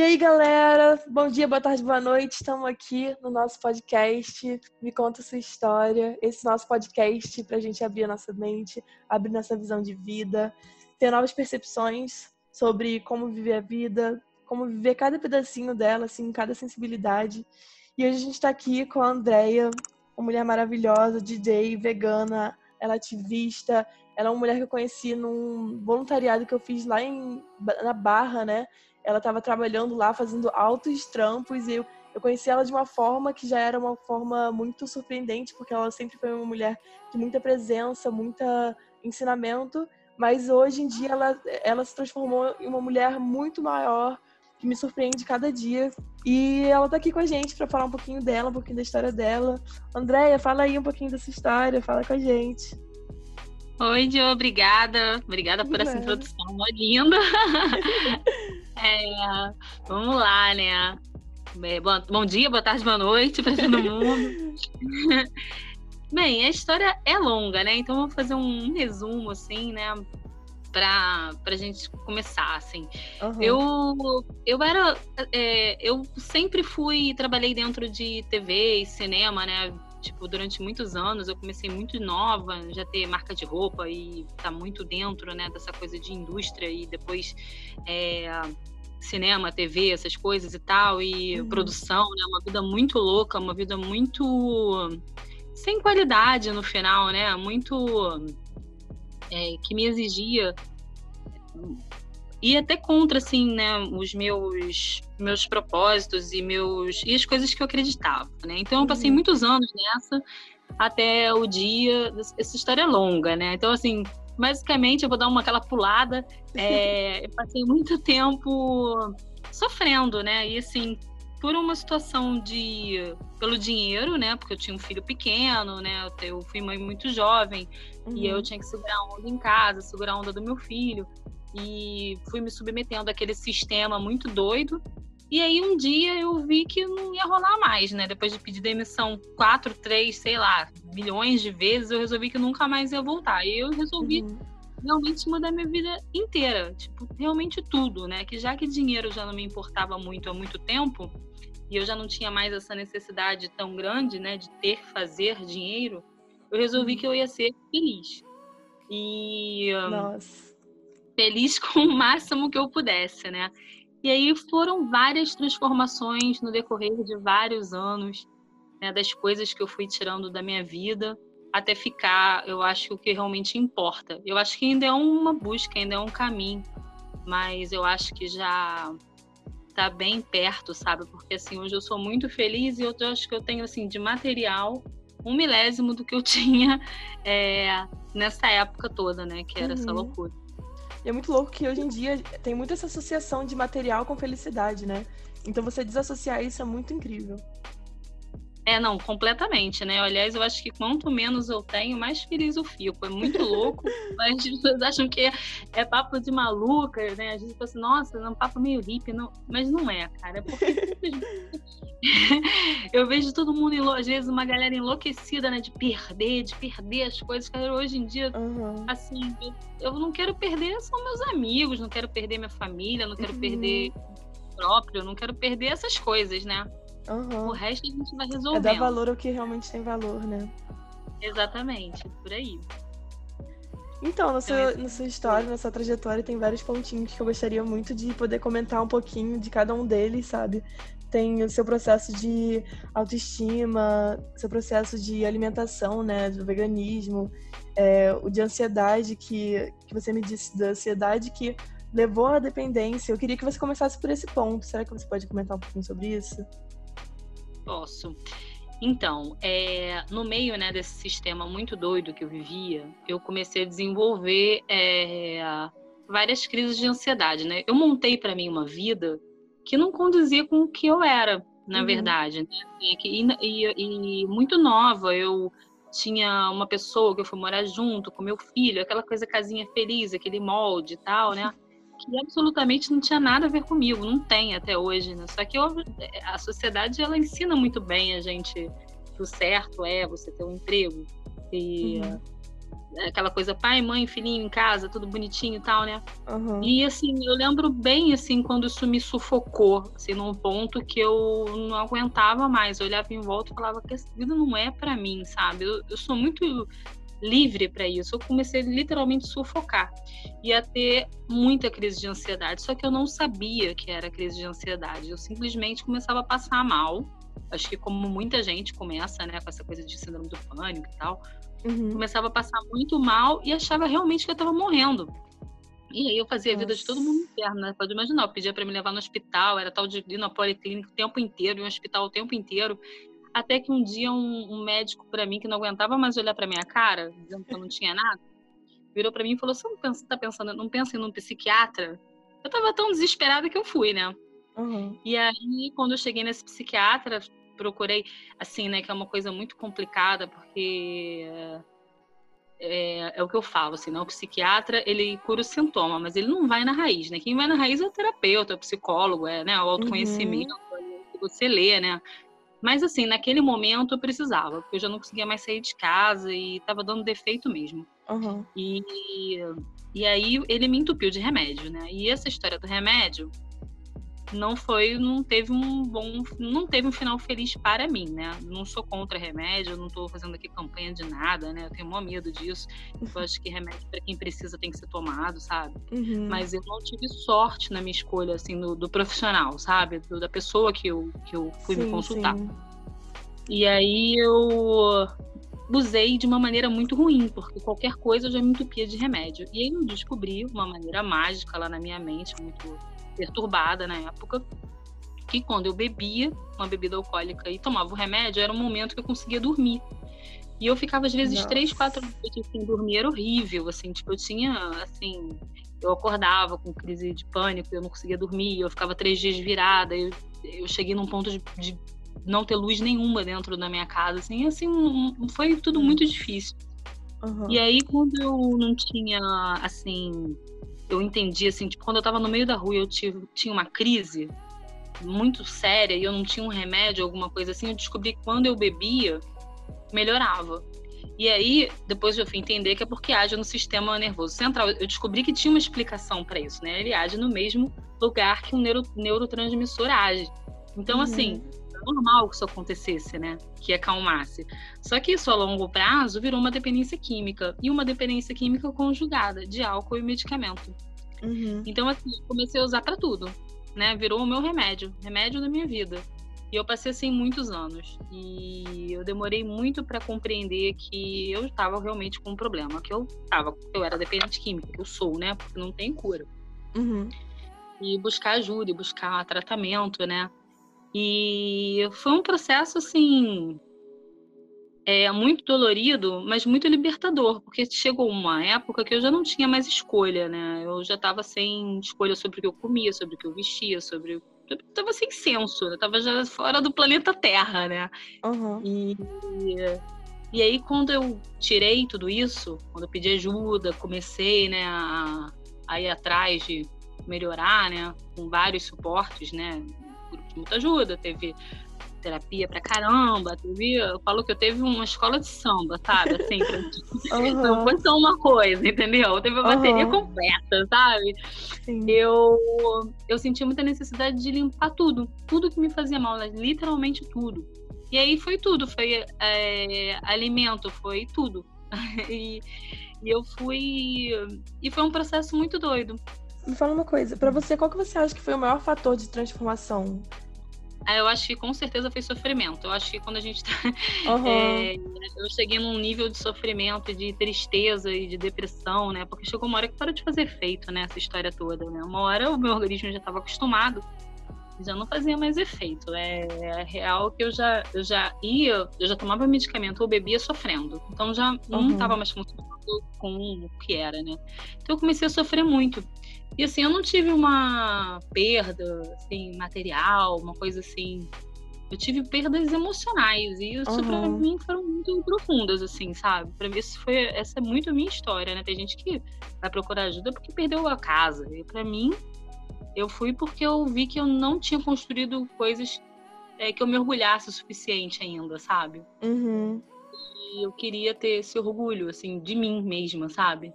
E aí, galera? Bom dia, boa tarde, boa noite. Estamos aqui no nosso podcast. Me conta sua história. Esse nosso podcast para a gente abrir a nossa mente, abrir nossa visão de vida, ter novas percepções sobre como viver a vida, como viver cada pedacinho dela, assim, cada sensibilidade. E hoje a gente está aqui com a Andrea, uma mulher maravilhosa, DJ, vegana, ela ativista. Ela é uma mulher que eu conheci num voluntariado que eu fiz lá em, na Barra, né? Ela estava trabalhando lá, fazendo altos trampos, e eu, eu conheci ela de uma forma que já era uma forma muito surpreendente, porque ela sempre foi uma mulher de muita presença, muita ensinamento, mas hoje em dia ela, ela se transformou em uma mulher muito maior, que me surpreende cada dia. E ela está aqui com a gente para falar um pouquinho dela, um pouquinho da história dela. Andréia, fala aí um pouquinho dessa história, fala com a gente. Oi, Jo, obrigada. Obrigada por essa introdução linda. é, vamos lá, né? É, bom, bom, dia, boa tarde, boa noite para todo mundo. Bem, a história é longa, né? Então vou fazer um resumo, assim, né? Pra, pra gente começar, assim. Uhum. Eu, eu era... É, eu sempre fui... Trabalhei dentro de TV e cinema, né? Tipo, durante muitos anos eu comecei muito nova, já ter marca de roupa e tá muito dentro, né, dessa coisa de indústria e depois é, cinema, TV, essas coisas e tal, e uhum. produção, né, uma vida muito louca, uma vida muito sem qualidade no final, né, muito é, que me exigia e até contra assim, né, os meus meus propósitos e meus e as coisas que eu acreditava, né? Então eu passei uhum. muitos anos nessa até o dia essa história é longa, né? Então assim, basicamente eu vou dar uma aquela pulada, é, eu passei muito tempo sofrendo, né? E assim, por uma situação de pelo dinheiro, né? Porque eu tinha um filho pequeno, né? Eu fui mãe muito jovem uhum. e eu uhum. tinha que segurar a onda em casa, segurar a onda do meu filho e fui me submetendo àquele sistema muito doido. E aí um dia eu vi que não ia rolar mais, né? Depois de pedir demissão quatro, três, sei lá, milhões de vezes, eu resolvi que nunca mais ia voltar. E eu resolvi uhum. realmente mudar minha vida inteira, tipo, realmente tudo, né? Que já que dinheiro já não me importava muito há muito tempo, e eu já não tinha mais essa necessidade tão grande, né, de ter, fazer dinheiro, eu resolvi uhum. que eu ia ser feliz. E Nossa feliz com o máximo que eu pudesse, né? E aí foram várias transformações no decorrer de vários anos, né, das coisas que eu fui tirando da minha vida até ficar, eu acho, o que realmente importa. Eu acho que ainda é uma busca, ainda é um caminho, mas eu acho que já tá bem perto, sabe? Porque assim, hoje eu sou muito feliz e eu acho que eu tenho assim de material um milésimo do que eu tinha é, nessa época toda, né? Que era uhum. essa loucura. E é muito louco que hoje em dia tem muita essa associação de material com felicidade, né? Então você desassociar isso é muito incrível. É, não, completamente, né? Aliás, eu acho que quanto menos eu tenho, mais feliz eu fico. É muito louco, mas as pessoas acham que é, é, papo de maluca, né? A gente fala assim, nossa, é um papo meio hippie, não... mas não é, cara. É porque eu vejo todo mundo, às vezes, uma galera enlouquecida, né? De perder, de perder as coisas. Cara, hoje em dia, uhum. assim, eu, eu, não quero perder são meus amigos, não quero perder minha família, não quero uhum. perder próprio, não quero perder essas coisas, né? Uhum. O resto a gente vai resolver. É dar valor ao que realmente tem valor, né? Exatamente, por aí. Então, na sua, na sua história, na sua trajetória, tem vários pontinhos que eu gostaria muito de poder comentar um pouquinho de cada um deles, sabe? Tem o seu processo de autoestima, seu processo de alimentação, né? Do veganismo, é, o de ansiedade que, que você me disse, da ansiedade que levou à dependência. Eu queria que você começasse por esse ponto. Será que você pode comentar um pouquinho sobre isso? Posso. Então, é, no meio né, desse sistema muito doido que eu vivia, eu comecei a desenvolver é, várias crises de ansiedade. Né? Eu montei para mim uma vida que não conduzia com o que eu era, na uhum. verdade. Né? E, e, e, muito nova, eu tinha uma pessoa que eu fui morar junto com meu filho, aquela coisa casinha feliz, aquele molde e tal, né? que absolutamente não tinha nada a ver comigo, não tem até hoje, né? Só que eu, a sociedade ela ensina muito bem a gente que o certo é você ter um emprego e, uhum. aquela coisa pai, mãe, filhinho em casa, tudo bonitinho e tal, né? Uhum. E assim, eu lembro bem assim quando isso me sufocou, assim, num ponto que eu não aguentava mais. Eu olhava em volta e falava que essa vida não é para mim, sabe? Eu, eu sou muito livre para isso. Eu comecei literalmente a sufocar e a ter muita crise de ansiedade. Só que eu não sabia que era crise de ansiedade. Eu simplesmente começava a passar mal. Acho que como muita gente começa, né, com essa coisa de síndrome do pânico e tal, Uhum. começava a passar muito mal e achava realmente que eu estava morrendo. E aí eu fazia a vida de todo mundo interno, né? Pode imaginar, eu pedia para me levar no hospital, era tal de ir na policlínica o tempo inteiro, em um hospital o tempo inteiro. Até que um dia um, um médico para mim que não aguentava mais olhar para minha cara, dizendo que eu não tinha nada, virou para mim e falou: "Você não pensa, tá pensando, não pensa em um psiquiatra?" Eu tava tão desesperada que eu fui, né? Uhum. E aí quando eu cheguei nesse psiquiatra, procurei, assim, né, que é uma coisa muito complicada, porque é, é, o que eu falo, assim, né? O psiquiatra, ele cura o sintoma, mas ele não vai na raiz, né? Quem vai na raiz é o terapeuta, é o psicólogo, é né, o autoconhecimento, uhum. que você lê, né? Mas, assim, naquele momento eu precisava, porque eu já não conseguia mais sair de casa e estava dando defeito mesmo. Uhum. E, e aí ele me entupiu de remédio, né? E essa história do remédio não foi, não teve um bom, não teve um final feliz para mim, né? Não sou contra remédio, não estou fazendo aqui campanha de nada, né? Eu tenho maior medo disso. Eu acho que remédio para quem precisa tem que ser tomado, sabe? Uhum. Mas eu não tive sorte na minha escolha, assim, do, do profissional, sabe? Do, da pessoa que eu, que eu fui sim, me consultar. Sim. E aí eu usei de uma maneira muito ruim, porque qualquer coisa eu já me entupia de remédio. E aí eu descobri uma maneira mágica lá na minha mente, muito perturbada na época, que quando eu bebia uma bebida alcoólica e tomava o remédio, era um momento que eu conseguia dormir. E eu ficava, às vezes, Nossa. três, quatro noites sem dormir, era horrível, assim, tipo, eu tinha, assim, eu acordava com crise de pânico, eu não conseguia dormir, eu ficava três dias virada, eu, eu cheguei num ponto de, de não ter luz nenhuma dentro da minha casa, assim, assim, um, foi tudo muito difícil. Uhum. E aí, quando eu não tinha, assim, eu entendi, assim, tipo, quando eu tava no meio da rua eu tive, tinha uma crise muito séria e eu não tinha um remédio, alguma coisa assim, eu descobri que quando eu bebia, melhorava. E aí, depois eu fui entender que é porque age no sistema nervoso central. Eu descobri que tinha uma explicação para isso, né? Ele age no mesmo lugar que o neuro, neurotransmissor age. Então, Uhum. assim, normal que isso acontecesse, né? Que acalmasse. Só que isso a longo prazo virou uma dependência química. E uma dependência química conjugada de álcool e medicamento. Uhum. Então, assim, eu comecei a usar para tudo, né? Virou o meu remédio, remédio da minha vida. E eu passei assim muitos anos. E eu demorei muito para compreender que eu estava realmente com um problema, que eu estava, eu era dependente química, que eu sou, né? Porque não tem cura. Uhum. E buscar ajuda, e buscar tratamento, né? E foi um processo assim é muito dolorido, mas muito libertador, porque chegou uma época que eu já não tinha mais escolha, né? Eu já estava sem escolha sobre o que eu comia, sobre o que eu vestia, sobre o eu tava sem senso, eu tava já fora do planeta Terra, né? Uhum. E, e aí, quando eu tirei tudo isso, quando eu pedi ajuda, comecei, né, a, a ir atrás de melhorar, né, com vários suportes, né, grupo de muita ajuda, teve terapia pra caramba, teve, eu falo que eu teve uma escola de samba, sabe, assim, Uhum. não foi só uma coisa, entendeu? Teve uma bateria Aham. completa, sabe? Sim. eu eu senti muita necessidade de limpar tudo, tudo que me fazia mal, né? literalmente tudo. E aí foi tudo, foi é, alimento, foi tudo. e, e eu fui e foi um processo muito doido. Me fala uma coisa, pra você, qual que você acha que foi o maior fator de transformação? Aí Eu acho que com certeza foi sofrimento. Eu acho que quando a gente tá, Uhum. é, eu cheguei num nível de sofrimento, de tristeza e de depressão, né? Porque chegou uma hora que parou de fazer efeito, né? Essa história toda, né? Uma hora o meu organismo já estava acostumado, já não fazia mais efeito. É, é real que eu já, eu já ia, eu já tomava medicamento ou bebia sofrendo. Então já não Uhum. estava mais funcionando com o que era, né? Então eu comecei a sofrer muito. E assim, eu não tive uma perda assim, material, uma coisa assim. Eu tive perdas emocionais e isso pra Uhum. mim foram muito profundas, assim, sabe? Pra mim isso foi essa é muito a minha história, né? Tem gente que vai procurar ajuda porque perdeu a casa. E pra mim, eu fui porque eu vi que eu não tinha construído coisas é, que eu me orgulhasse o suficiente ainda, sabe? Uhum. e eu queria ter esse orgulho, assim, de mim mesma, sabe?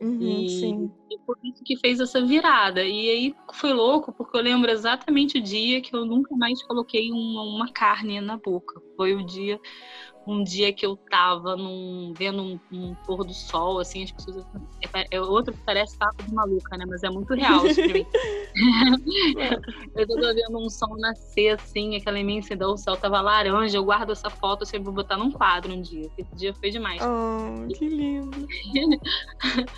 Uhum, e, sim. e por isso que fez essa virada. E aí foi louco, porque eu lembro exatamente o dia que eu nunca mais coloquei uma, uma carne na boca. Foi o dia um dia que eu tava num, vendo um, um pôr do sol, assim, as pessoas. É, é outro que parece papo de maluca, né? Mas é muito real isso pra mim. eu tô vendo um sol nascer, assim, aquela imensidão, o céu tava laranja. Eu guardo essa foto, eu sempre vou botar num quadro um dia. Esse dia foi demais. Oh, que lindo.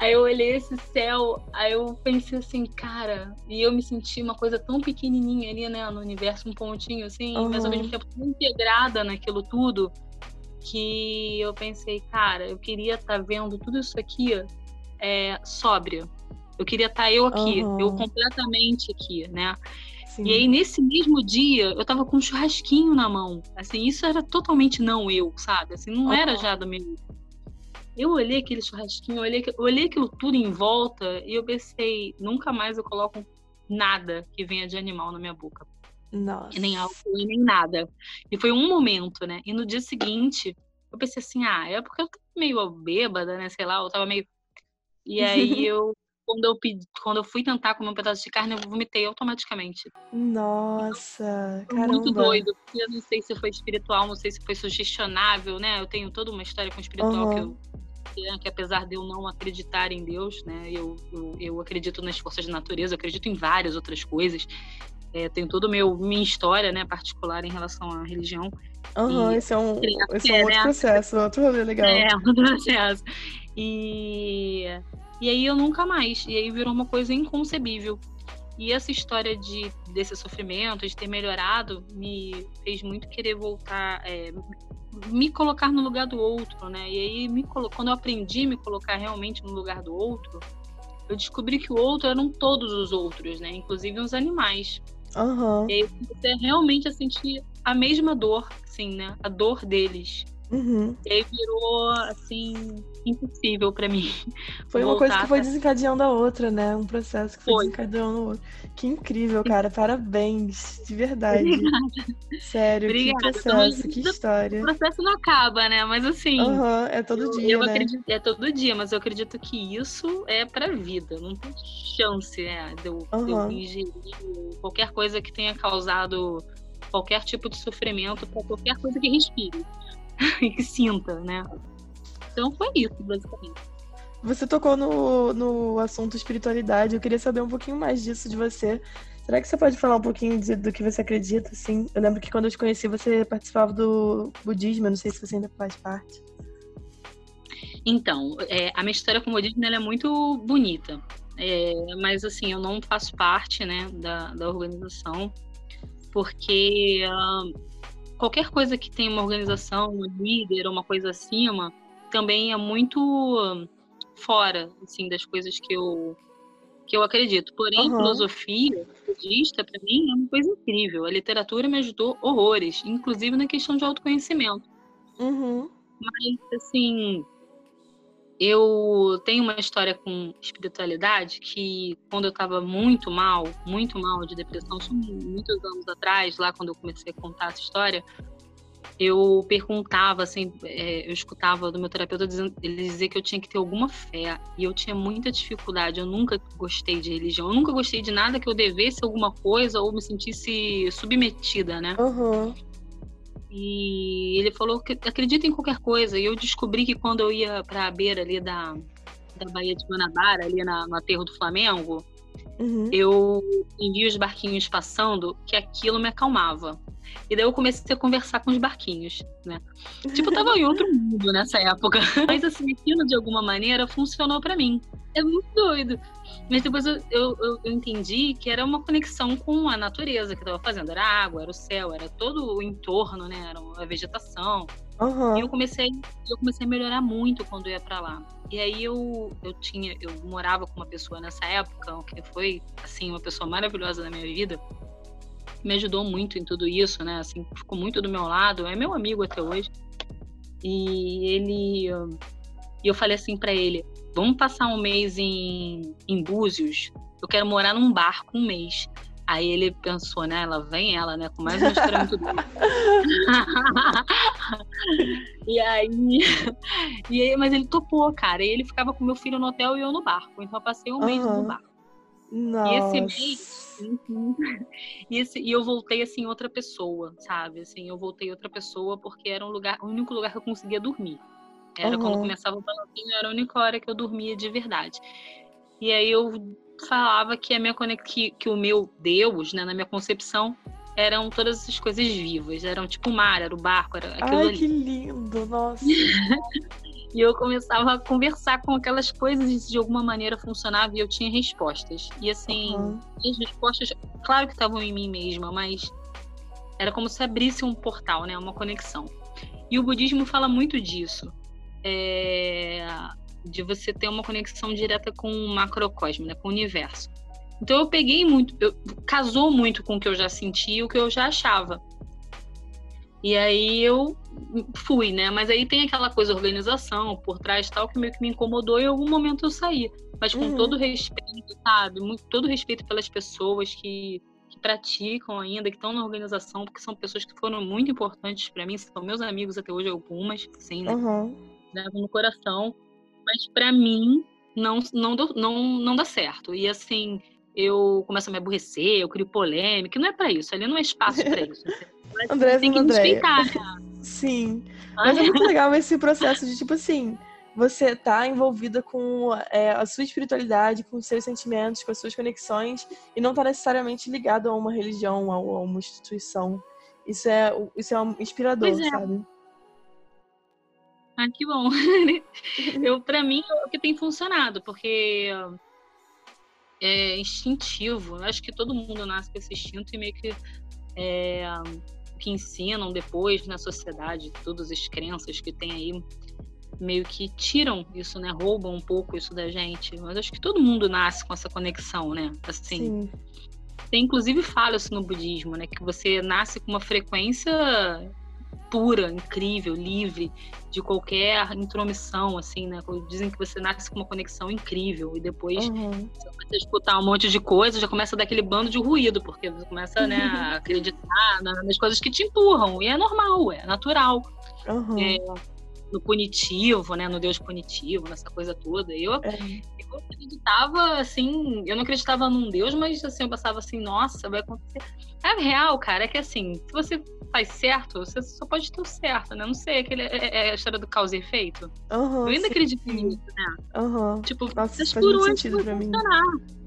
aí eu olhei esse céu, aí eu pensei assim, cara, e eu me senti uma coisa tão pequenininha ali, né, no universo, um pontinho assim, uhum. mas ao mesmo tempo tão integrada naquilo tudo que eu pensei, cara, eu queria estar tá vendo tudo isso aqui é, sóbria. Eu queria estar tá eu aqui, uhum. eu completamente aqui, né? Sim. E aí, nesse mesmo dia, eu tava com um churrasquinho na mão. Assim, isso era totalmente não eu, sabe? Assim, não uhum. era já do meu. Eu olhei aquele churrasquinho, eu olhei, eu olhei aquilo tudo em volta e eu pensei, nunca mais eu coloco nada que venha de animal na minha boca. Nossa. E nem álcool e nem nada. E foi um momento, né? E no dia seguinte, eu pensei assim, ah, é porque eu tava meio bêbada, né? Sei lá, eu tava meio. E aí eu. Quando eu, pedi, quando eu fui tentar comer um pedaço de carne, eu vomitei automaticamente. Nossa, então, caramba. Muito doido. Eu não sei se foi espiritual, não sei se foi sugestionável, né? Eu tenho toda uma história com espiritual uhum. que eu que, que apesar de eu não acreditar em Deus, né, eu, eu, eu, acredito nas forças da natureza, eu acredito em várias outras coisas. É, tenho toda minha história, né, particular em relação à religião. Uhum, esse é um, esse é um outro né? processo, outro rolê legal. É, outro processo. E, e aí eu nunca mais. E aí virou uma coisa inconcebível. E essa história de, desse sofrimento, de ter melhorado, me fez muito querer voltar, é, me colocar no lugar do outro, né? E aí, me quando eu aprendi a me colocar realmente no lugar do outro, eu descobri que o outro eram todos os outros, né? Inclusive os animais. Uhum. E aí você realmente a sentir a mesma dor, assim, né? A dor deles. Uhum. E aí virou, assim, impossível para mim. Foi uma coisa que foi desencadeando a outra, né? Um processo que foi, foi. desencadeando o outro. Que incrível, cara. Parabéns, de verdade. Obrigada. Sério, Obrigada. que processo, que história. O processo não acaba, né? Mas assim. Uhum, é todo dia. Eu né? acredito, é todo dia, mas eu acredito que isso é pra vida. Não tem chance, né? De eu, uhum. de eu ingerir qualquer coisa que tenha causado qualquer tipo de sofrimento para qualquer coisa que respire e que sinta, né? Então foi isso, basicamente. Você tocou no, no assunto espiritualidade. Eu queria saber um pouquinho mais disso de você. Será que você pode falar um pouquinho de, do que você acredita? Assim, eu lembro que quando eu te conheci você participava do budismo. Eu não sei se você ainda faz parte. Então, é, a minha história com o budismo é muito bonita. É, mas assim, eu não faço parte né, da, da organização, porque uh, qualquer coisa que tenha uma organização, um líder, uma coisa acima, também é muito fora assim das coisas que eu que eu acredito. Porém, uhum. filosofia budista para mim é uma coisa incrível. A literatura me ajudou horrores, inclusive na questão de autoconhecimento. Uhum. Mas assim, eu tenho uma história com espiritualidade que quando eu estava muito mal, muito mal de depressão, muitos anos atrás, lá quando eu comecei a contar essa história, eu perguntava, assim, é, eu escutava do meu terapeuta dizendo, ele dizer que eu tinha que ter alguma fé. E eu tinha muita dificuldade, eu nunca gostei de religião, eu nunca gostei de nada que eu devesse alguma coisa ou me sentisse submetida, né? Uhum. E ele falou que acredita em qualquer coisa. E eu descobri que quando eu ia para a beira ali da, da Baía de Guanabara, ali na, no aterro do Flamengo, uhum. eu vi os barquinhos passando, que aquilo me acalmava. E daí eu comecei a conversar com os barquinho, né? Tipo, eu tava em outro mundo nessa época. Mas assim, aquilo de alguma maneira funcionou para mim. É muito doido. Mas depois eu, eu, eu, entendi que era uma conexão com a natureza que eu tava fazendo. Era a água, era o céu, era todo o entorno, né? Era a vegetação. Uhum. E eu comecei, eu comecei a melhorar muito quando eu ia para lá. E aí eu, eu tinha, eu morava com uma pessoa nessa época, que foi assim uma pessoa maravilhosa na minha vida me ajudou muito em tudo isso, né? Assim, ficou muito do meu lado, é meu amigo até hoje. E ele. E eu falei assim para ele: vamos passar um mês em, em Búzios? Eu quero morar num barco um mês. Aí ele pensou, né? Ela vem ela, né? Com mais muito boa. e aí, e aí, mas ele topou, cara. E ele ficava com meu filho no hotel e eu no barco. Então eu passei um uhum. mês no barco. Nossa. E esse mês, e, esse, e eu voltei assim outra pessoa, sabe? Assim, eu voltei outra pessoa porque era um lugar, o único lugar que eu conseguia dormir. Era uhum. quando começava o balancinho, era a única hora que eu dormia de verdade. E aí eu falava que a minha que, que o meu Deus, né, na minha concepção, eram todas essas coisas vivas. Eram tipo o mar, era o barco, era aquilo Ai, ali. que lindo, nossa. e eu começava a conversar com aquelas coisas e de alguma maneira funcionava e eu tinha respostas. E assim, uhum. as respostas, claro que estavam em mim mesma, mas era como se abrisse um portal, né, uma conexão. E o budismo fala muito disso. É, de você ter uma conexão direta com o macrocosmo, né, com o universo. Então eu peguei muito, eu, casou muito com o que eu já sentia e o que eu já achava. E aí eu fui, né? Mas aí tem aquela coisa, organização por trás tal, que meio que me incomodou e em algum momento eu saí. Mas com uhum. todo respeito, sabe? Muito, todo respeito pelas pessoas que, que praticam ainda, que estão na organização, porque são pessoas que foram muito importantes para mim, são meus amigos até hoje, algumas, sim, né? Uhum. no coração. Mas para mim, não, não, não, não dá certo. E assim, eu começo a me aborrecer, eu crio polêmica, não é para isso, ali não é espaço para isso. André, tem que respeitar. Né? Sim. Mas é muito legal esse processo de, tipo assim, você tá envolvida com é, a sua espiritualidade, com os seus sentimentos, com as suas conexões, e não tá necessariamente ligado a uma religião, a, uma instituição. Isso é, isso é inspirador, é. sabe? Ah, que bom. eu, para mim, é o que tem funcionado, porque é instintivo. Eu acho que todo mundo nasce com esse instinto e meio que é, que ensinam depois na sociedade, todas as crenças que tem aí, meio que tiram isso, né? Roubam um pouco isso da gente. Mas acho que todo mundo nasce com essa conexão, né? Assim. Sim. Tem inclusive fala isso no budismo, né? Que você nasce com uma frequência pura, incrível, livre de qualquer intromissão, assim, né? Dizem que você nasce com uma conexão incrível e depois uhum. você começa a escutar um monte de coisa, já começa a dar aquele bando de ruído, porque você começa né, a acreditar nas coisas que te empurram. E é normal, é natural. Uhum. É, no punitivo, né? No Deus punitivo, nessa coisa toda. Eu, é. eu acreditava, assim, eu não acreditava num Deus, mas assim, eu pensava assim, nossa, vai acontecer. É real, cara, é que assim, se você faz certo, você só pode ter o certo, né? Não sei, aquele, é, é, é a história do causa e efeito. Uhum, eu ainda sim. acredito nisso, né? Uhum. Tipo, Nossa, faz por onde vai funcionar. Mim.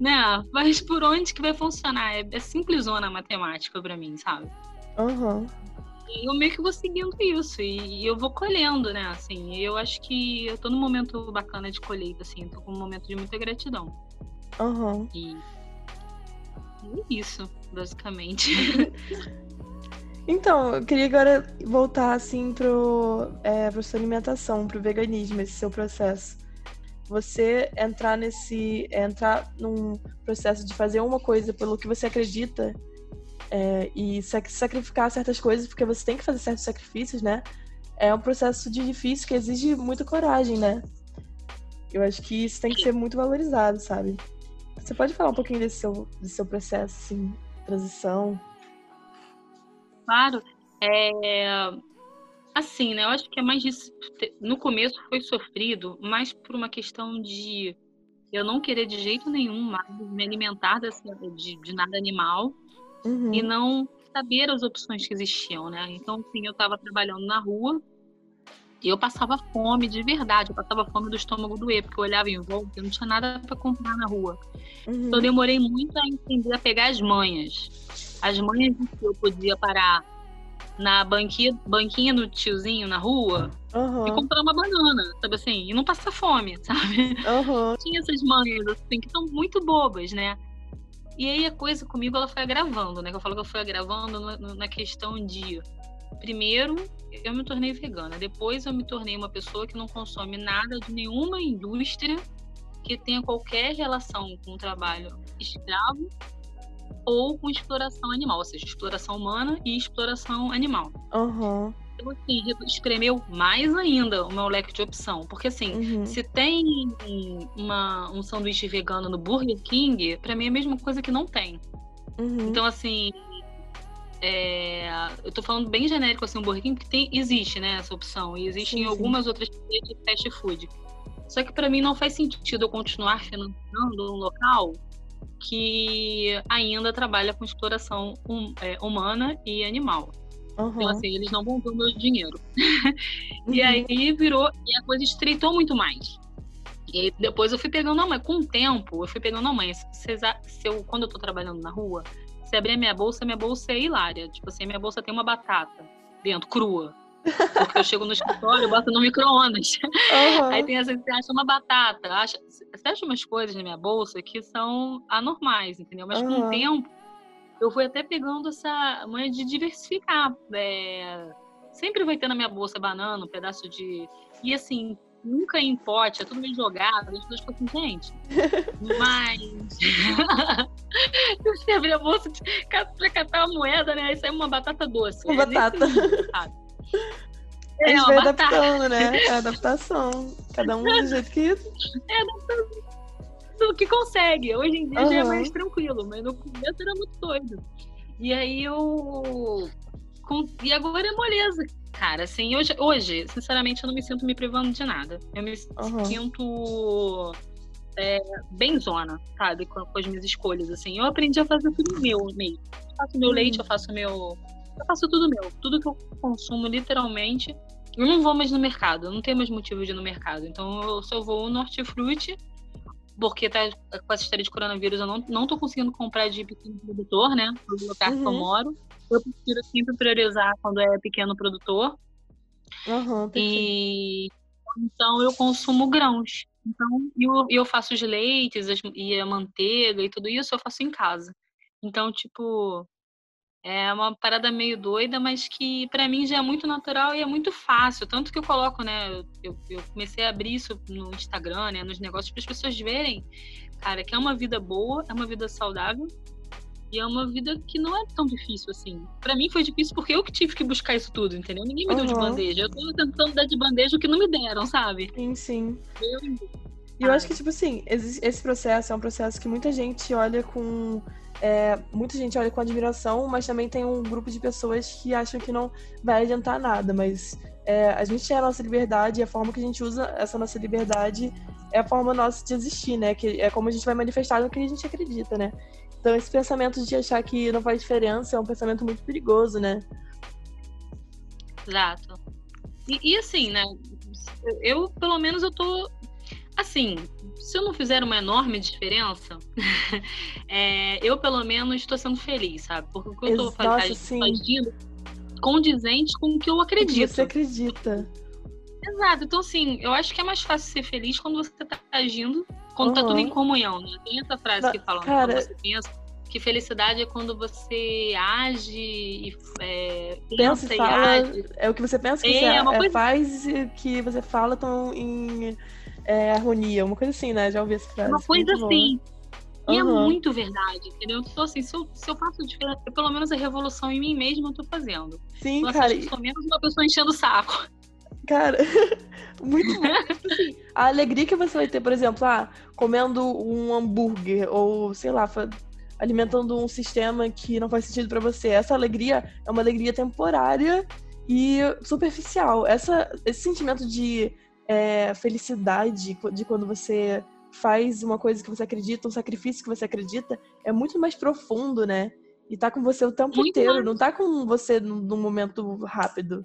Né? Mas por onde que vai funcionar? É, é simplesona a matemática pra mim, sabe? Uhum. E eu meio que vou seguindo isso. E, eu vou colhendo, né? Assim, eu acho que eu tô num momento bacana de colheita, assim. Tô com um momento de muita gratidão. Uhum. E, e isso, basicamente. Então, eu queria agora voltar assim pro, é, pra sua alimentação, pro veganismo, esse seu processo. Você entrar nesse. entrar num processo de fazer uma coisa pelo que você acredita é, e sacrificar certas coisas, porque você tem que fazer certos sacrifícios, né? É um processo de difícil que exige muita coragem, né? Eu acho que isso tem que ser muito valorizado, sabe? Você pode falar um pouquinho desse seu, desse seu processo, assim, transição? Claro. É... Assim, né? Eu acho que é mais disso. No começo foi sofrido, mais por uma questão de eu não querer de jeito nenhum mais me alimentar dessa, de, de nada animal uhum. e não saber as opções que existiam, né? Então, assim, eu estava trabalhando na rua e eu passava fome de verdade, eu passava fome do estômago doer, porque eu olhava em volta e não tinha nada para comprar na rua. Uhum. Então, eu demorei muito a entender, a pegar as manhas. As manhas que eu podia parar na banquinha, banquinha do tiozinho na rua uhum. e comprar uma banana, sabe assim? E não passar fome, sabe? Uhum. Tinha essas manhas, assim, que são muito bobas, né? E aí a coisa comigo ela foi agravando, né? Eu falo que eu fui agravando na questão de primeiro eu me tornei vegana, depois eu me tornei uma pessoa que não consome nada de nenhuma indústria que tenha qualquer relação com o trabalho escravo ou com exploração animal, ou seja, exploração humana e exploração animal. Uhum. Então, assim, espremeu mais ainda o meu leque de opção. Porque, assim, uhum. se tem uma, um sanduíche vegano no Burger King, para mim é a mesma coisa que não tem. Uhum. Então, assim, é, eu tô falando bem genérico assim, um Burger King, porque tem, existe, né, essa opção. E existe sim, em algumas outras de fast food. Só que para mim não faz sentido eu continuar financiando um local que ainda trabalha com exploração hum, é, humana e animal. Uhum. Então, assim, eles não vão ver o meu dinheiro. Uhum. e aí virou, e a coisa estreitou muito mais. E depois eu fui pegando, não, mas com o tempo, eu fui pegando, não, mãe, se, se eu, quando eu tô trabalhando na rua, se abrir a minha bolsa, minha bolsa é hilária. Tipo assim, minha bolsa tem uma batata dentro, crua. Porque eu chego no escritório, boto no micro-ondas. Uhum. Aí tem essa, você acha uma batata, acha, você acha umas coisas na minha bolsa que são anormais, entendeu? Mas uhum. com o tempo, eu fui até pegando essa manha de diversificar. É... Sempre vai ter na minha bolsa banana, um pedaço de. E assim, nunca em pote, é tudo meio jogado. As pessoas ficam assim, gente. Mas. você abrir a bolsa pra catar uma moeda, né? Isso é uma batata doce. Uma é batata. É, a gente vai adaptando, né? É adaptação. Cada um do jeito que. É adaptação do que consegue. Hoje em dia uhum. já é mais tranquilo, mas no começo era muito doido. E aí eu. E agora é moleza, cara. Assim, hoje, hoje, sinceramente, eu não me sinto me privando de nada. Eu me uhum. sinto é, bem zona, sabe? Com, com, as minhas escolhas, assim. Eu aprendi a fazer tudo meu mesmo. Eu faço meu uhum. leite, eu faço meu. Eu faço tudo meu. Tudo que eu consumo, literalmente. Eu não vou mais no mercado, eu não tenho mais motivo de ir no mercado. Então, eu só vou no hortifruti porque tá com essa história de coronavírus, eu não, não tô conseguindo comprar de pequeno produtor, né? No lugar uhum. que eu uhum. moro. Eu prefiro sempre priorizar quando é pequeno produtor. Uhum, e então eu consumo grãos. Então, eu, eu faço os leites as, e a manteiga e tudo isso eu faço em casa. Então, tipo, é uma parada meio doida, mas que para mim já é muito natural e é muito fácil. Tanto que eu coloco, né? Eu, eu comecei a abrir isso no Instagram, né? Nos negócios para as pessoas verem, cara, que é uma vida boa, é uma vida saudável e é uma vida que não é tão difícil assim. Para mim foi difícil porque eu que tive que buscar isso tudo, entendeu? Ninguém me uhum. deu de bandeja. Eu tô tentando dar de bandeja o que não me deram, sabe? Sim, sim. Eu... E eu acho que, tipo assim, esse processo é um processo que muita gente olha com é, muita gente olha com admiração, mas também tem um grupo de pessoas que acham que não vai adiantar nada. Mas é, a gente tem a nossa liberdade e a forma que a gente usa essa nossa liberdade é a forma nossa de existir, né? Que é como a gente vai manifestar no que a gente acredita, né? Então esse pensamento de achar que não faz diferença é um pensamento muito perigoso, né? Exato. E, e assim, né? Eu, pelo menos, eu tô Assim, se eu não fizer uma enorme diferença, é, eu pelo menos estou sendo feliz, sabe? Porque o que eu estou fazendo condizente com o que eu acredito. Você acredita. Exato. Então, assim, eu acho que é mais fácil ser feliz quando você está agindo, quando está tudo em comunhão, né? Tem essa frase que fala, cara... quando você pensa que felicidade é quando você age e é, pensa, pensa e fala, age. É o que você pensa que é, você é, faz e que você fala estão em é, harmonia, uma coisa assim, né? Já ouvi essa frase. Uma coisa assim. E é muito verdade, entendeu? Então, assim, se eu, se eu faço diferença, pelo menos a revolução em mim mesma eu tô fazendo. Sim, então, cara. Assim, eu menos uma pessoa enchendo o saco. Cara, muito tipo assim, A alegria que você vai ter, por exemplo, ah, comendo um hambúrguer, ou sei lá, alimentando um sistema que não faz sentido para você. Essa alegria é uma alegria temporária e superficial. Essa, esse sentimento de é, felicidade de quando você faz uma coisa que você acredita, um sacrifício que você acredita, é muito mais profundo, né? E tá com você o tempo muito inteiro, mais. não tá com você num, momento rápido.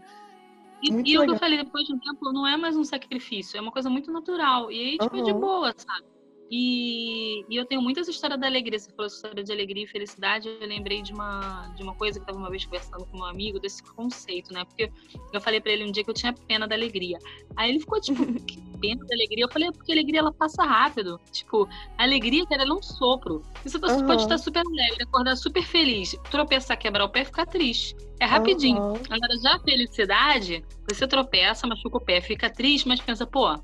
E, e o que eu falei, depois de um tempo, não é mais um sacrifício, é uma coisa muito natural. E aí, tipo, uhum. é de boa, sabe? E, e, eu tenho muitas histórias da alegria. Você falou história de alegria e felicidade. Eu lembrei de uma, de uma coisa que eu estava uma vez conversando com um amigo, desse conceito, né? Porque eu falei para ele um dia que eu tinha pena da alegria. Aí ele ficou tipo, pena da alegria? Eu falei, é porque a alegria ela passa rápido. Tipo, a alegria, cara, ela é um sopro. Você tá, uhum. pode estar super alegre, acordar super feliz, tropeçar, quebrar o pé e ficar triste. É rapidinho. Uhum. Agora, já a felicidade, você tropeça, machuca o pé, fica triste, mas pensa, pô,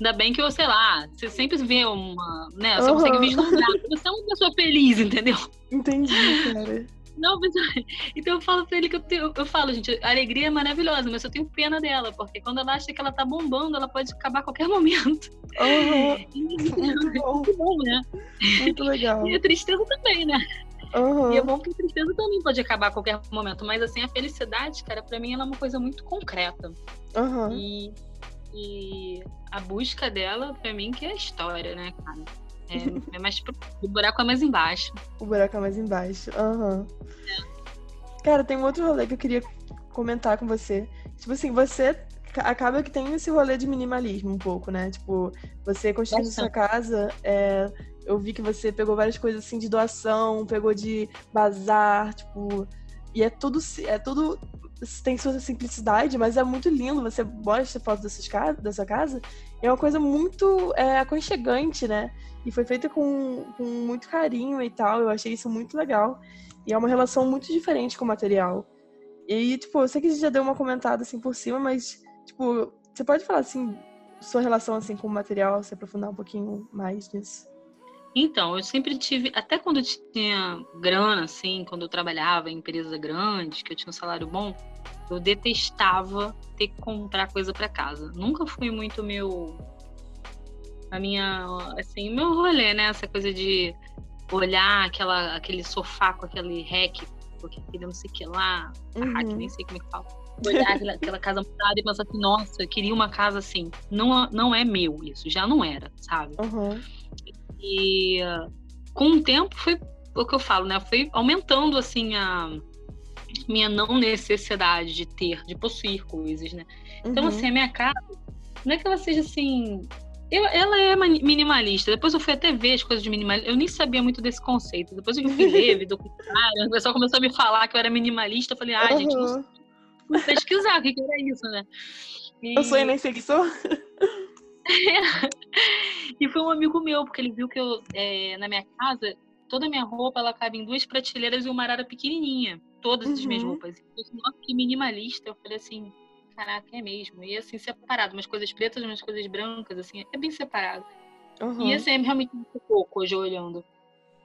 Ainda bem que eu, sei lá, você sempre vê uma. né? Você uhum. consegue vislumbrar. Você é uma pessoa feliz, entendeu? Entendi, cara. Não, mas, então eu falo pra ele que eu, tenho, eu falo, gente, a alegria é maravilhosa, mas eu tenho pena dela, porque quando ela acha que ela tá bombando, ela pode acabar a qualquer momento. Uhum. Muito bom. Muito bom, né? Muito legal. E a tristeza também, né? Uhum. E é bom que a tristeza também pode acabar a qualquer momento. Mas, assim, a felicidade, cara, para mim ela é uma coisa muito concreta. Uhum. E, e a busca dela, para mim, que é a história, né, cara? É, é mais pro... O buraco é mais embaixo. O buraco é mais embaixo. Aham. Uhum. É. Cara, tem um outro rolê que eu queria comentar com você. Tipo assim, você acaba que tem esse rolê de minimalismo um pouco, né? Tipo, você construindo sua casa, é, eu vi que você pegou várias coisas assim de doação, pegou de bazar, tipo, e é tudo é tudo tem sua simplicidade, mas é muito lindo. Você mostra foto da sua casa, é uma coisa muito é, aconchegante, né? E foi feita com, com muito carinho e tal. Eu achei isso muito legal. E é uma relação muito diferente com o material. E, tipo, eu sei que a gente já deu uma comentada assim por cima, mas Tipo, você pode falar assim, sua relação assim com o material, se aprofundar um pouquinho mais nisso? Então, eu sempre tive, até quando eu tinha grana, assim, quando eu trabalhava em empresa grande, que eu tinha um salário bom, eu detestava ter que comprar coisa para casa. Nunca fui muito meu. A minha. Assim, meu rolê, né? Essa coisa de olhar aquela, aquele sofá com aquele rack, porque aquele não sei o que lá, uhum. nem sei como é que fala olhar aquela, aquela casa montada e pensar assim, nossa, eu queria uma casa assim. Não, não é meu isso, já não era, sabe? Uhum. E com o tempo foi o que eu falo, né? Foi aumentando assim a minha não necessidade de ter, de possuir coisas, né? Então, uhum. assim, a minha casa, não é que ela seja assim. Eu, ela é minimalista. Depois eu fui até ver as coisas de minimalista. Eu nem sabia muito desse conceito. Depois eu fui ler, vi documentário, o pessoal começou a me falar que eu era minimalista. Eu falei, ah, uhum. gente, não fui pesquisar o que, que era isso, né? E... Eu sou e nem sei que sou. e foi um amigo meu, porque ele viu que eu, é, na minha casa, toda a minha roupa ela cabe em duas prateleiras e uma arara pequenininha. Todas uhum. as minhas roupas. Nossa, que minimalista. Eu falei assim, caraca, é mesmo. E assim, separado. Umas coisas pretas, umas coisas brancas, assim, é bem separado. Uhum. E assim, é realmente muito pouco hoje olhando.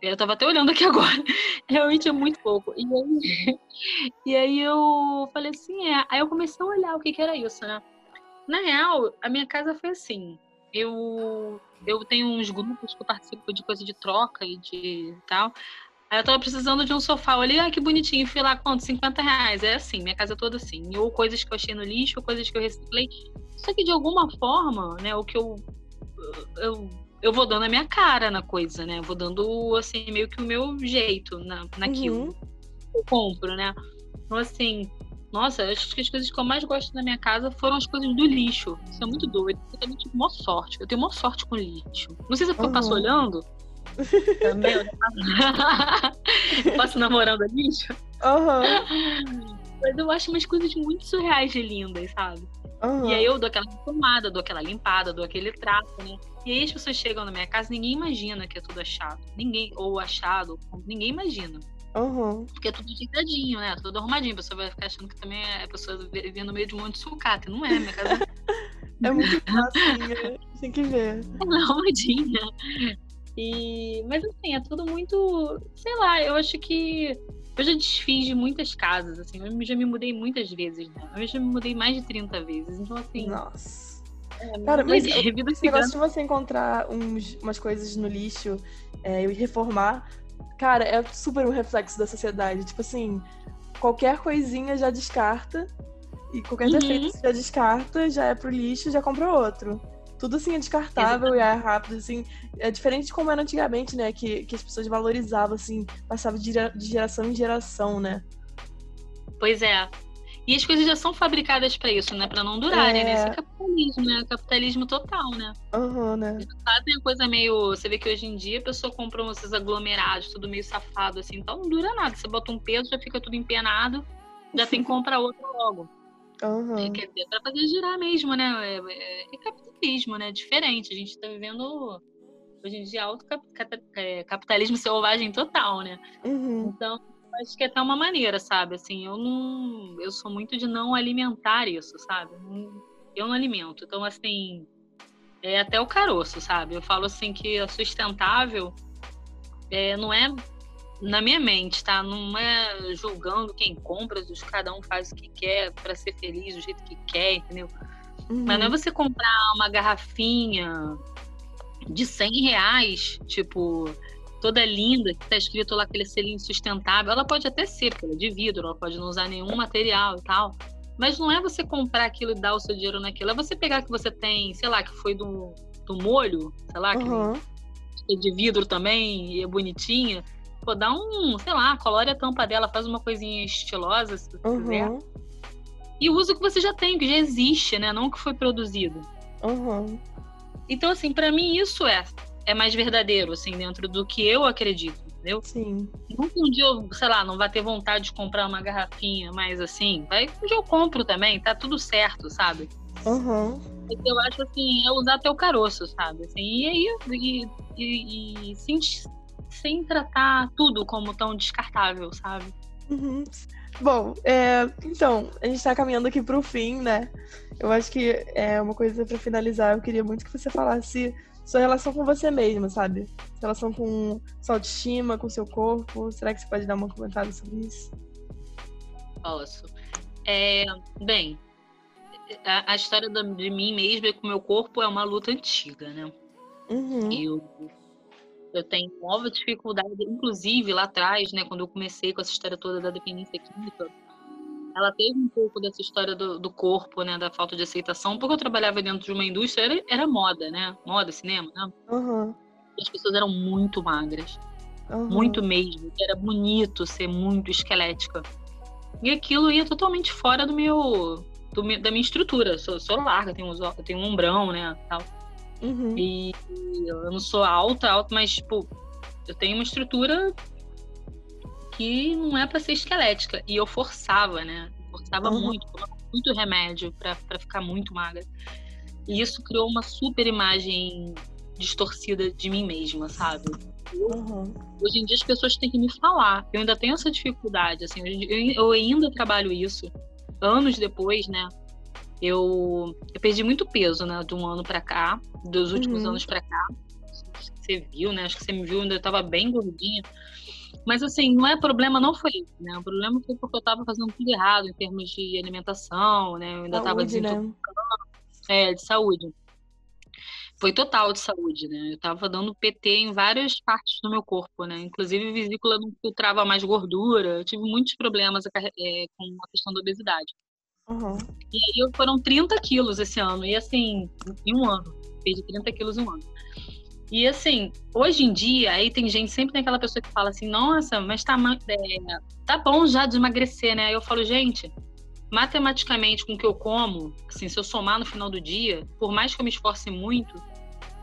Eu tava até olhando aqui agora. Realmente é muito pouco. E aí, e aí eu falei assim, é. Aí eu comecei a olhar o que, que era isso, né? Na real, a minha casa foi assim. Eu, eu tenho uns grupos que eu participo de coisa de troca e de tal. Aí eu tava precisando de um sofá. Eu olhei, ah, que bonitinho. Fui lá, quanto? 50 reais. É assim, minha casa é toda assim. Ou coisas que eu achei no lixo, ou coisas que eu reciclei. Só que de alguma forma, né, o que eu, eu eu vou dando a minha cara na coisa, né? Eu vou dando, assim, meio que o meu jeito na, naquilo. Uhum. Eu compro, né? Então, assim, nossa, acho que as coisas que eu mais gosto na minha casa foram as coisas do lixo. Isso é muito doido. Eu também tive uma sorte. Eu tenho uma sorte com lixo. Não sei se eu uhum. passo olhando. Também, eu passo namorando lixo. Uhum. Mas eu acho umas coisas muito surreais de lindas, sabe? Uhum. E aí eu dou aquela tomada, dou aquela limpada, dou aquele trato, né? E aí as pessoas chegam na minha casa, ninguém imagina que é tudo achado. Ninguém, ou achado, ninguém imagina. Uhum. Porque é tudo ajeitadinho, né? Tudo arrumadinho. A pessoa vai ficar achando que também é a pessoa vivendo no meio de um monte de sucata. Não é, minha casa. é muito fácil, tem que ver. É arrumadinha. E... Mas assim, é tudo muito. Sei lá, eu acho que. Eu já desfiz de muitas casas, assim. Eu já me mudei muitas vezes, né? Eu já me mudei mais de 30 vezes. Então, assim. Nossa. É, Cara, mas é, esse negócio de você encontrar uns, umas coisas no lixo é, e reformar, cara, é super um reflexo da sociedade. Tipo assim, qualquer coisinha já descarta, e qualquer uhum. defeito já descarta, já é pro lixo, já compra outro. Tudo assim é descartável Exatamente. e é rápido, assim. É diferente de como era antigamente, né? Que, que as pessoas valorizavam, assim, passava de, de geração em geração, né? Pois é. E as coisas já são fabricadas para isso, né? Para não durarem, é... né? Isso é capitalismo, né? Capitalismo total, né? Uhum, né? Fazem a coisa meio. Você vê que hoje em dia a pessoa compra esses aglomerados, tudo meio safado, assim, então não dura nada. Você bota um peso, já fica tudo empenado, já tem que comprar outro logo. Uhum. É, quer dizer, pra fazer girar mesmo, né? É, é, é capitalismo, né? Diferente. A gente tá vivendo hoje em dia alto é, capitalismo selvagem total, né? Uhum. Então acho que é até uma maneira, sabe? Assim, eu não. Eu sou muito de não alimentar isso, sabe? Eu não alimento. Então, assim. É até o caroço, sabe? Eu falo assim que a sustentável é, não é na minha mente, tá? Não é julgando quem compra, cada um faz o que quer para ser feliz do jeito que quer, entendeu? Uhum. Mas não é você comprar uma garrafinha de 100 reais, tipo, toda linda, que tá escrito lá aquele selinho sustentável. Ela pode até ser, porque ela é de vidro, ela pode não usar nenhum material e tal. Mas não é você comprar aquilo e dar o seu dinheiro naquilo. É você pegar que você tem, sei lá, que foi do, do molho, sei lá, Uhum. que é de vidro também e é bonitinha. Pô, dá um, sei lá, colore a tampa dela, faz uma coisinha estilosa, se você quiser. Uhum. E usa o que você já tem, que já existe, né? Não o que foi produzido. Uhum. Então, assim, pra mim isso é, é mais verdadeiro, assim, dentro do que eu acredito, entendeu? Sim. Que um dia eu, sei lá, não vá ter vontade de comprar uma garrafinha, mas assim, vai um dia eu compro também, tá tudo certo, sabe? Uhum. Eu acho assim, é usar teu caroço, sabe? Assim, e aí, e, e, e sem, sem tratar tudo como tão descartável, sabe? Uhum. Bom, é, então, a gente tá caminhando aqui pro fim, né? Eu acho que é uma coisa pra finalizar. Eu queria muito que você falasse sua relação com você mesma, sabe? Sua relação com sua autoestima, com seu corpo. Será que você pode dar uma comentada sobre isso? Posso. É, bem, a, a história da- de mim mesma e com o meu corpo é uma luta antiga, né? Uhum. Eu, eu tenho nova dificuldade, inclusive lá atrás, né, quando eu comecei com essa história toda da dependência química, ela teve um pouco dessa história do, do corpo, né, da falta de aceitação, porque eu trabalhava dentro de uma indústria, era, era moda, né, moda, cinema, né, Uhum. as pessoas eram muito magras, Uhum. muito mesmo, era bonito ser muito esquelética, e aquilo ia totalmente fora do meu, do da minha estrutura, eu sou, sou larga, tenho, tenho um ombrão, né, tal. Uhum. E eu não sou alta, alta, mas, tipo, eu tenho uma estrutura que não é pra ser esquelética. E eu forçava, né? Forçava Uhum. muito, tomava muito remédio pra pra ficar muito magra. E isso criou uma super imagem distorcida de mim mesma, sabe? Uhum. Hoje em dia as pessoas têm que me falar. Eu ainda tenho essa dificuldade, assim, eu, eu ainda trabalho isso. Anos depois, né? Eu, eu perdi muito peso, né? De um ano pra cá, dos últimos Uhum. anos pra cá. Você viu, né? Acho que você me viu, ainda eu tava bem gordinha. Mas assim, não é problema, não foi isso, né? O problema foi porque eu tava fazendo tudo errado em termos de alimentação, né? Eu ainda tava Saúde, né? desintoxicando, é, de saúde. Foi total de saúde, né? Eu tava dando PT em várias partes do meu corpo, né? Inclusive, a vesícula não filtrava mais gordura. Eu tive muitos problemas é, com a questão da obesidade. Uhum. E aí foram 30 quilos esse ano. E assim, em um ano. Perdi 30 quilos em um ano. E assim, hoje em dia, aí tem gente, sempre tem aquela pessoa que fala assim, nossa, mas tá, é, tá bom já de emagrecer, né? Aí eu falo, gente, matematicamente com o que eu como, assim, se eu somar no final do dia, por mais que eu me esforce muito,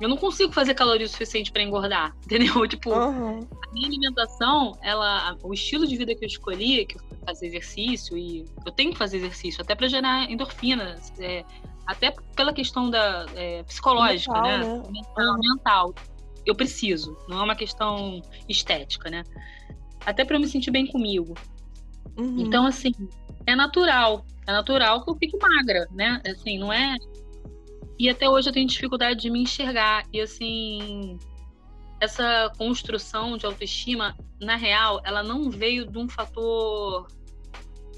eu não consigo fazer caloria o suficiente pra engordar, entendeu? Tipo, Uhum. a minha alimentação, ela, o estilo de vida que eu escolhi, que eu fui fazer exercício e eu tenho que fazer exercício até para gerar endorfinas, é, até pela questão da é, psicológica, Mental, né? né? Mental, mental. Eu preciso, não é uma questão estética, né? Até para eu me sentir bem comigo. Uhum. Então, assim, é natural. É natural que eu fique magra, né? Assim, não é. E até hoje eu tenho dificuldade de me enxergar. E, assim, essa construção de autoestima, na real, ela não veio de um fator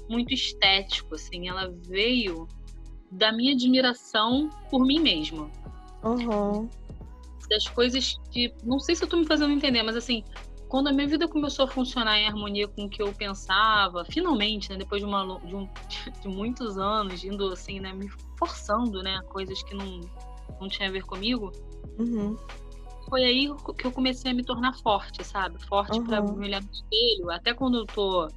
muito estético, assim. Ela veio da minha admiração por mim mesma. Uhum. Das coisas que. Não sei se eu tô me fazendo entender, mas, assim, quando a minha vida começou a funcionar em harmonia com o que eu pensava, finalmente, né, depois de, uma, de, um- de muitos anos, indo assim, né, me forçando, né, coisas que não, não tinha a ver comigo, Uhum. foi aí que eu comecei a me tornar forte, sabe? Forte Uhum. me olhar no espelho, até quando eu tô,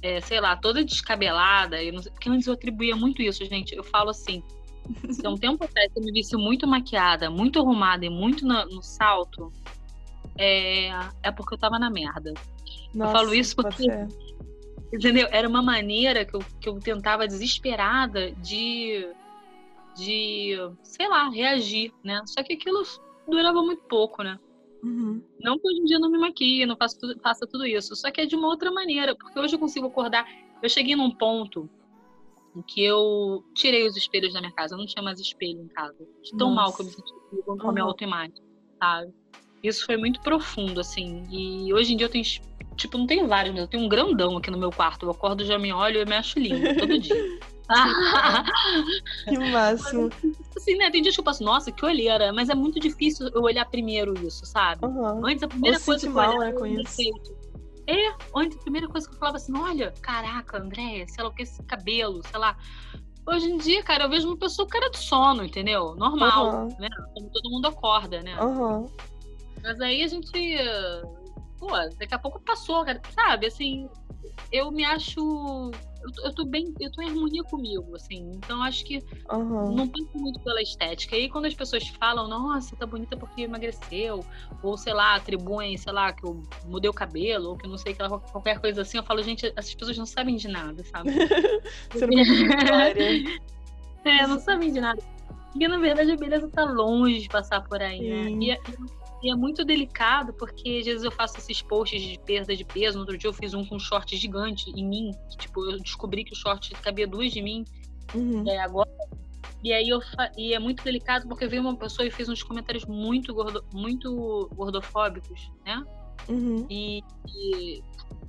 é, sei lá, toda descabelada, eu não sei, porque antes eu atribuía muito isso, gente. Eu falo assim, se há um tempo atrás eu me visse muito maquiada, muito arrumada e muito na- no salto, é, é porque eu tava na merda. Nossa, falo isso porque-. Entendeu? Era uma maneira que eu, que eu tentava desesperada de, de, sei lá, reagir, né? Só que aquilo durava muito pouco, né? Uhum. Não que hoje em dia eu não me maquie, não faço tudo, faça tudo isso. Só que é de uma outra maneira, porque hoje eu consigo acordar. Eu cheguei num ponto em que eu tirei os espelhos da minha casa. Eu não tinha mais espelho em casa. De tão Nossa. mal que eu me senti com a minha Uhum. autoimagem, sabe? Isso foi muito profundo, assim. E hoje em dia eu tenho tipo, não tenho vários, mas eu tenho um grandão aqui no meu quarto. Eu acordo, já me olho e me acho lindo todo dia. que máximo. Assim, né? Tem dias que eu passo, nossa, que olheira. Mas é muito difícil eu olhar primeiro isso, sabe? Uhum. Antes, a primeira Ou coisa que eu olhava né, com era o isso. É, antes a primeira coisa que eu falava assim, olha, caraca, Andréia, sei lá o que, esse cabelo, sei lá. Hoje em dia, cara, eu vejo uma pessoa com cara de sono, entendeu? Normal, Uhum. né? Como todo mundo acorda, né? Aham. Mas aí a gente. Pô, daqui a pouco passou, cara. Sabe, assim, eu me acho. Eu tô, eu tô bem. Eu tô em harmonia comigo, assim. Então acho que Aham. não penso muito pela estética. E aí quando as pessoas falam, nossa, tá bonita porque emagreceu, ou sei lá, atribuem, sei lá, que eu mudei o cabelo, ou que não sei, que qualquer coisa assim, eu falo, gente, essas pessoas não sabem de nada, sabe? Você não. É, não sabem de nada. Porque, na verdade, a beleza tá longe de passar por aí, né? Sim. E é, e é muito delicado, porque às vezes eu faço esses posts de perda de peso. No outro dia eu fiz um com um short gigante em mim. tipo, eu descobri que o short cabia duas de mim Uhum. é, agora. E aí eu fa- e é muito delicado porque veio uma pessoa e fez uns comentários muito, gordo, muito gordofóbicos, né? Uhum. E, e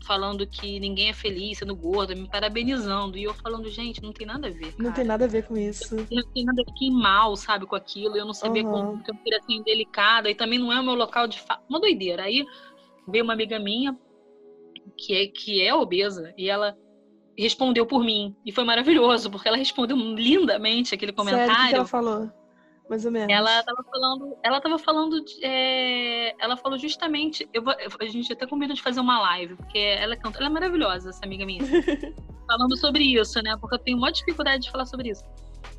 falando que ninguém é feliz sendo gorda, me parabenizando. E eu falando, gente, não tem nada a ver. Não cara. tem nada a ver com isso. Eu não tenho nada a fiquei mal, sabe, com aquilo. Eu não sabia Aham. como, porque eu queria ser indelicada. E também não é o meu local de fala. Uma doideira. Aí veio uma amiga minha, que é, que é obesa, e ela respondeu por mim. E foi maravilhoso, porque ela respondeu lindamente aquele Sério, o comentário. que ela falou? Mais ou menos. Ela tava falando, ela tava falando, de, é, ela falou justamente, eu vou- a gente até combinou de fazer uma live, porque ela canta, ela é maravilhosa, essa amiga minha, falando sobre isso, né? Porque eu tenho uma dificuldade de falar sobre isso.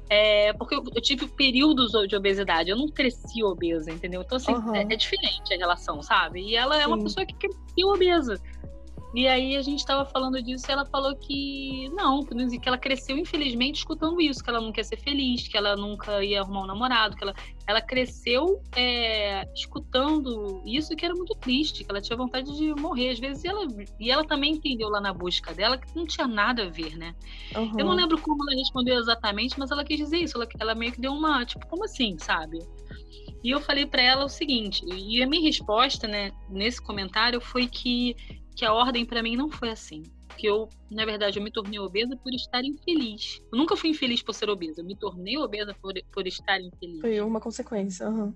É, porque eu, eu tive períodos de obesidade, eu não cresci obesa, entendeu? Então, assim, Aham. é, é diferente a relação, sabe? E ela é uma Sim. pessoa que cresceu obesa. E aí a gente tava falando disso e ela falou que não, que ela cresceu infelizmente escutando isso, que ela não quer ser feliz, que ela nunca ia arrumar um namorado, que ela, ela cresceu é, escutando isso e que era muito triste, que ela tinha vontade de morrer às vezes. E ela, e ela também entendeu lá na busca dela que não tinha nada a ver, né? Aham. Eu não lembro como ela respondeu exatamente, mas ela quis dizer isso. Ela, ela meio que deu uma, tipo, como assim, sabe? E eu falei pra ela o seguinte, e a minha resposta, né, nesse comentário foi que, que a ordem pra mim não foi assim. Que eu, na verdade, eu me tornei obesa por estar infeliz. Eu nunca fui infeliz por ser obesa, eu me tornei obesa por, por estar infeliz. Foi uma consequência. aham.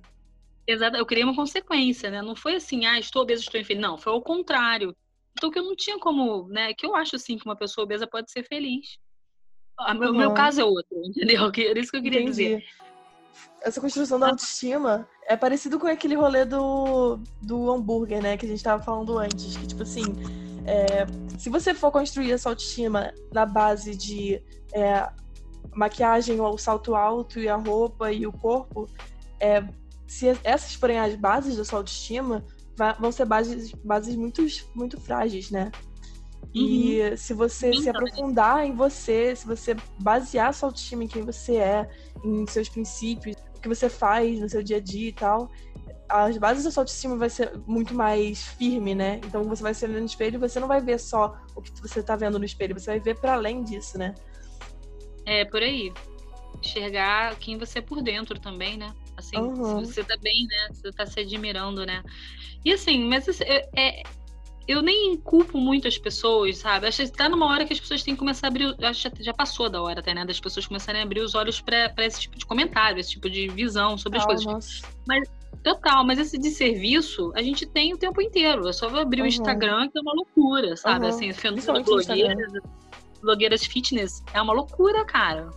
Exato, eu criei uma consequência, né? Não foi assim, ah, estou obesa, estou infeliz. Não, foi ao contrário. Então que eu não tinha como, né? Que eu acho assim que uma pessoa obesa pode ser feliz. O meu, meu Uhum. caso é outro, entendeu? Era isso que eu queria dizer. Essa construção da autoestima é parecido com aquele rolê do, do hambúrguer, né? Que a gente tava falando antes. Que, tipo assim, é, se você for construir essa autoestima na base de é, maquiagem ou salto alto e a roupa e o corpo, é, se essas forem as bases da sua autoestima, vão ser bases, bases muito, muito frágeis, né? E se você se Então, aprofundar em você, se você basear sua autoestima em quem você é, em seus princípios, o que você faz no seu dia a dia e tal, as bases da sua autoestima vai ser muito mais firme, né? Então você vai se olhando no espelho e você não vai ver só o que você tá vendo no espelho, você vai ver para além disso, né? É, por aí. Enxergar quem você é por dentro também, né? Assim, Uhum. se você tá bem, né? Se você tá se admirando, né? E assim, mas é, é- eu nem culpo muito as pessoas, sabe? Acho que tá numa hora que as pessoas têm que começar a abrir. o- Acho que já passou da hora até, né? Das pessoas começarem a abrir os olhos pra pra esse tipo de comentário, esse tipo de visão sobre as Ah, coisas. nossa. Total, mas esse de serviço a gente tem o tempo inteiro. É só abrir Uhum. o Instagram que é uma loucura, sabe? Uhum. Assim, fenômeno Instagram. blogueiras, blogueiras fitness é uma loucura, cara.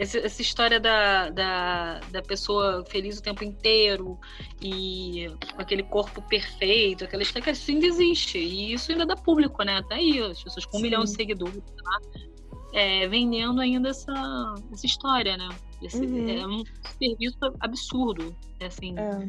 Esse- essa história da, da, da pessoa feliz o tempo inteiro e com aquele corpo perfeito, aquela história que assim existe. E isso ainda dá público, né? Tá aí, as pessoas com um Sim. milhão de seguidores lá, é, vendendo ainda essa, essa história, né? Esse, Uhum. É um serviço absurdo. é Assim, É.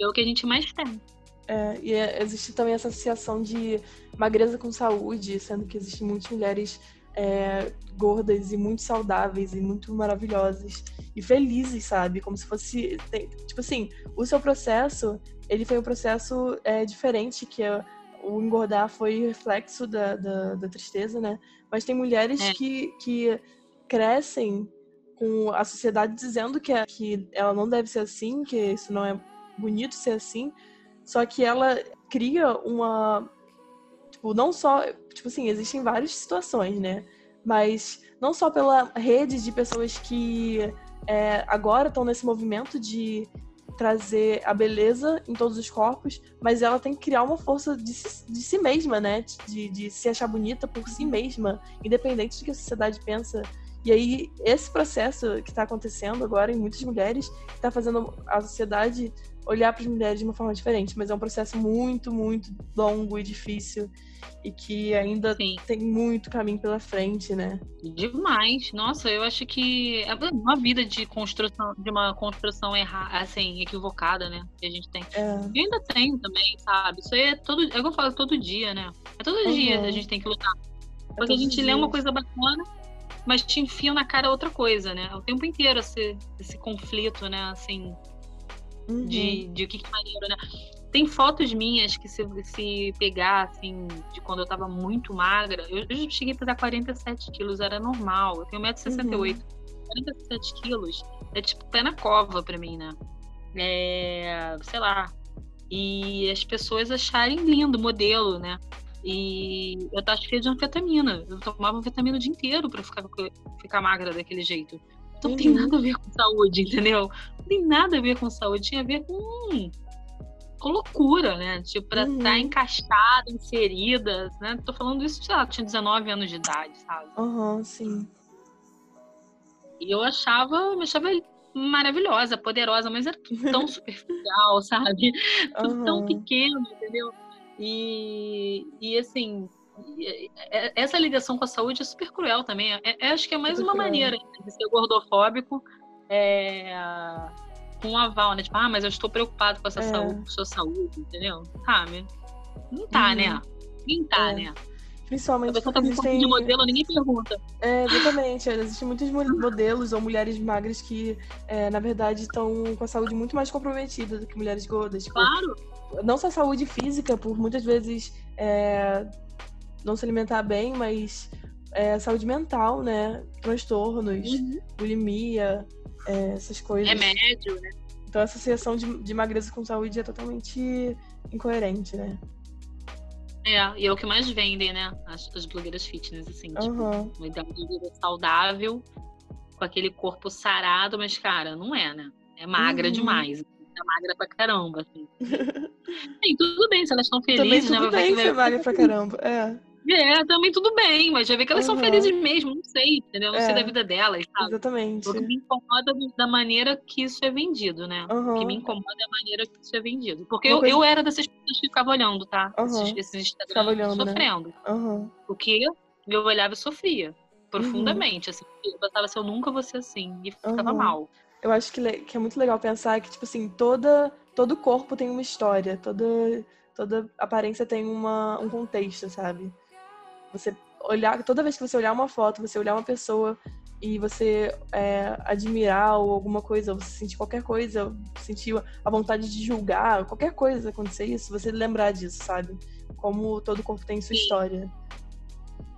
é o que a gente mais tem. É, e é- existe também essa associação de magreza com saúde, sendo que existem muitas mulheres é, gordas e muito saudáveis e muito maravilhosas e felizes, sabe? Como se fosse. tem- tipo assim, o seu processo, ele foi um processo é, diferente, que é, o engordar foi reflexo da, da, da tristeza, né? Mas tem mulheres É. que, que crescem com a sociedade dizendo que, é- que ela não deve ser assim, que isso não é bonito ser assim, só que ela cria uma Tipo, não só. Tipo assim, existem várias situações, né? Mas não só pela rede de pessoas que é, agora estão nesse movimento de trazer a beleza em todos os corpos, mas ela tem que criar uma força de si, de si mesma, né? De, de se achar bonita por si mesma, independente do que a sociedade pensa. E aí, esse processo que está acontecendo agora em muitas mulheres, está fazendo a sociedade olhar para as mulheres de uma forma diferente, mas é um processo muito, muito longo e difícil e que ainda Sim. tem muito caminho pela frente, né? Demais. Nossa, eu acho que é uma vida de construção, de uma construção errada, assim, equivocada, né? Que a gente tem. É. Eu ainda tenho também, sabe? Isso aí é todo, é o que eu falo, todo dia, né? É todo uhum. dia a gente tem que lutar. É Porque é a gente lê uma coisa bacana, mas te enfia na cara outra coisa, né? O tempo inteiro esse, esse conflito, né? Assim, uhum. de, de o que, que maneiro, né? Tem fotos minhas que se, se pegar, assim, de quando eu tava muito magra, eu, eu cheguei a pesar 47 quilos, era normal. Eu tenho 1,68m. Uhum. 47 quilos é tipo pé na cova pra mim, né? É, sei lá. E as pessoas acharem lindo o modelo, né? E eu tava cheia de anfetamina. Eu tomava anfetamina o dia inteiro pra ficar, ficar magra daquele jeito. Então não tem uhum. nada a ver com saúde, entendeu? Não tem nada a ver com saúde, tinha a ver com, com loucura, né? Tipo, pra estar tá uhum. encaixada, inserida, né? Tô falando isso, sei lá, tinha 19 anos de idade, sabe? Aham, uhum, sim. E eu achava, me achava maravilhosa, poderosa, mas era tudo tão superficial, sabe? Tudo tão pequeno, entendeu? E, e assim, essa ligação com a saúde é super cruel também. É, é, acho que é mais uma maneira de ser gordofóbico é, com um aval, né? Tipo, ah, mas eu estou preocupado com essa é. saúde, com sua saúde, entendeu? Sabe? Não tá, né? uhum. né? Nem tá, é. né? Principalmente. A pessoa tá com existem... de modelo, ninguém pergunta. É, exatamente. Existem muitos modelos ou mulheres magras que, é, na verdade, estão com a saúde muito mais comprometida do que mulheres gordas. Tipo, claro. Não só a saúde física, por muitas vezes é, não se alimentar bem, mas é, saúde mental, né? Transtornos, uhum. bulimia, é, essas coisas. Remédio, né? Então essa associação de, de magreza com saúde é totalmente incoerente, né? É, e é o que mais vendem, né? As, as blogueiras fitness, assim, uhum. tipo, uma ideia de vida saudável, com aquele corpo sarado, mas, cara, não é, né? É magra uhum. demais. É magra pra caramba, assim. Sim, tudo bem, se elas estão felizes, Também tudo né? Bem ser magra pra caramba, é. É, também tudo bem, mas já vê que elas uhum. são felizes mesmo, não sei, entendeu? Não é, sei da vida delas, sabe? Exatamente. O que me incomoda da maneira que isso é vendido, né? Uhum. O que me incomoda é a maneira que isso é vendido. Porque eu, coisa... eu era dessas pessoas que ficava olhando, tá? Uhum. Esses, esses Instagram olhando, né? sofrendo. Né? Uhum. Porque eu olhava e sofria profundamente, assim. Eu pensava assim, eu nunca vou ser assim. E ficava mal. Eu acho que, que é muito legal pensar que, tipo assim, toda, todo corpo tem uma história, toda, toda aparência tem uma, um contexto, sabe? Você olhar, toda vez que você olhar uma foto, você olhar uma pessoa e você é, admirar ou alguma coisa, ou sentir qualquer coisa, sentir a vontade de julgar, qualquer coisa acontecer isso, você lembrar disso, sabe? Como todo corpo tem sua história.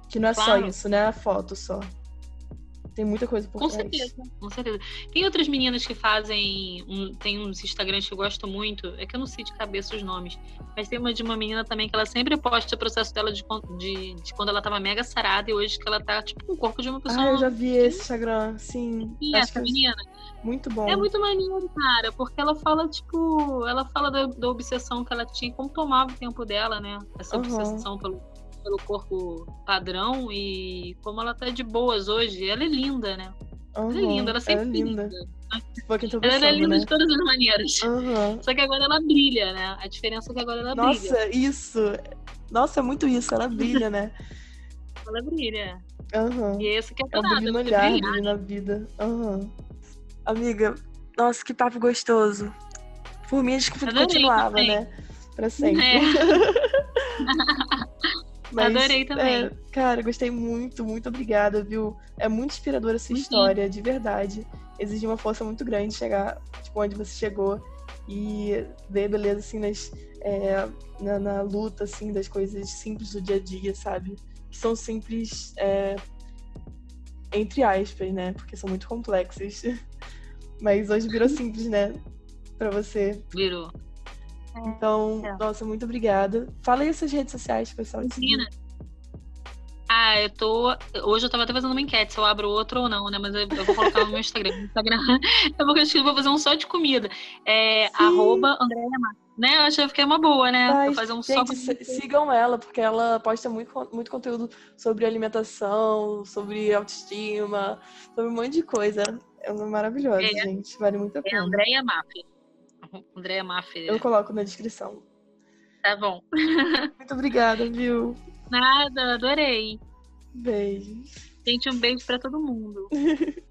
Que não é claro. só isso, né? A foto só. Tem muita coisa por com trás. certeza, com certeza. Tem outras meninas que fazem. Um, tem uns Instagrams que eu gosto muito. É que eu não sei de cabeça os nomes. Mas tem uma de uma menina também que ela sempre posta o processo dela de, de, de quando ela tava mega sarada e hoje que ela tá, tipo, com o corpo de uma pessoa. Ah, eu já vi esse Instagram, sim. E essa menina. Muito bom. É muito maneiro, cara, porque ela fala, tipo, ela fala da, da obsessão que ela tinha, como tomava o tempo dela, né? Essa uhum. obsessão pelo pelo corpo padrão e como ela tá de boas hoje. Ela é linda, né? Uhum, ela é linda, ela sempre ela é linda. linda. Ela é linda né? de todas as maneiras. Uhum. Só que agora ela brilha, né? A diferença é que agora ela Nossa, brilha. Nossa, isso. Nossa, é muito isso. Ela brilha, né? ela brilha. Uhum. E é isso que é É brilho no olhar, brilho na vida. Uhum. Amiga, nossa, que papo gostoso. Por mim, acho que continuava, também. né? Pra sempre. É. Mas, Adorei também. É, cara, gostei muito, muito obrigada, viu? É muito inspiradora essa uhum. história, de verdade. Exige uma força muito grande chegar tipo, onde você chegou e ver beleza assim nas, é, na, na, luta assim das coisas simples do dia a dia, sabe? Que são simples é, entre aspas, né? Porque são muito complexas. Mas hoje virou simples, né? Pra você. Virou. Então, é. nossa, muito obrigada. Fala aí suas redes sociais, pessoal. Imagina. Ah, eu tô. Hoje eu tava até fazendo uma enquete se eu abro outro ou não, né? Mas eu, eu vou colocar no meu Instagram. No Instagram eu vou, eu vou fazer um só de comida. É Sim. arroba Andréia Né? Eu achei que é uma boa, né? Mas, fazer um gente, só sigam ela, porque ela posta muito, muito conteúdo sobre alimentação, sobre autoestima, sobre um monte de coisa. É maravilhosa, é. gente. Vale muito a é pena. É Andréia Maffi. Andréia Maffi. Eu coloco na descrição. Tá bom. muito obrigada, viu? Nada, adorei. Beijo. Gente, um beijo para todo mundo.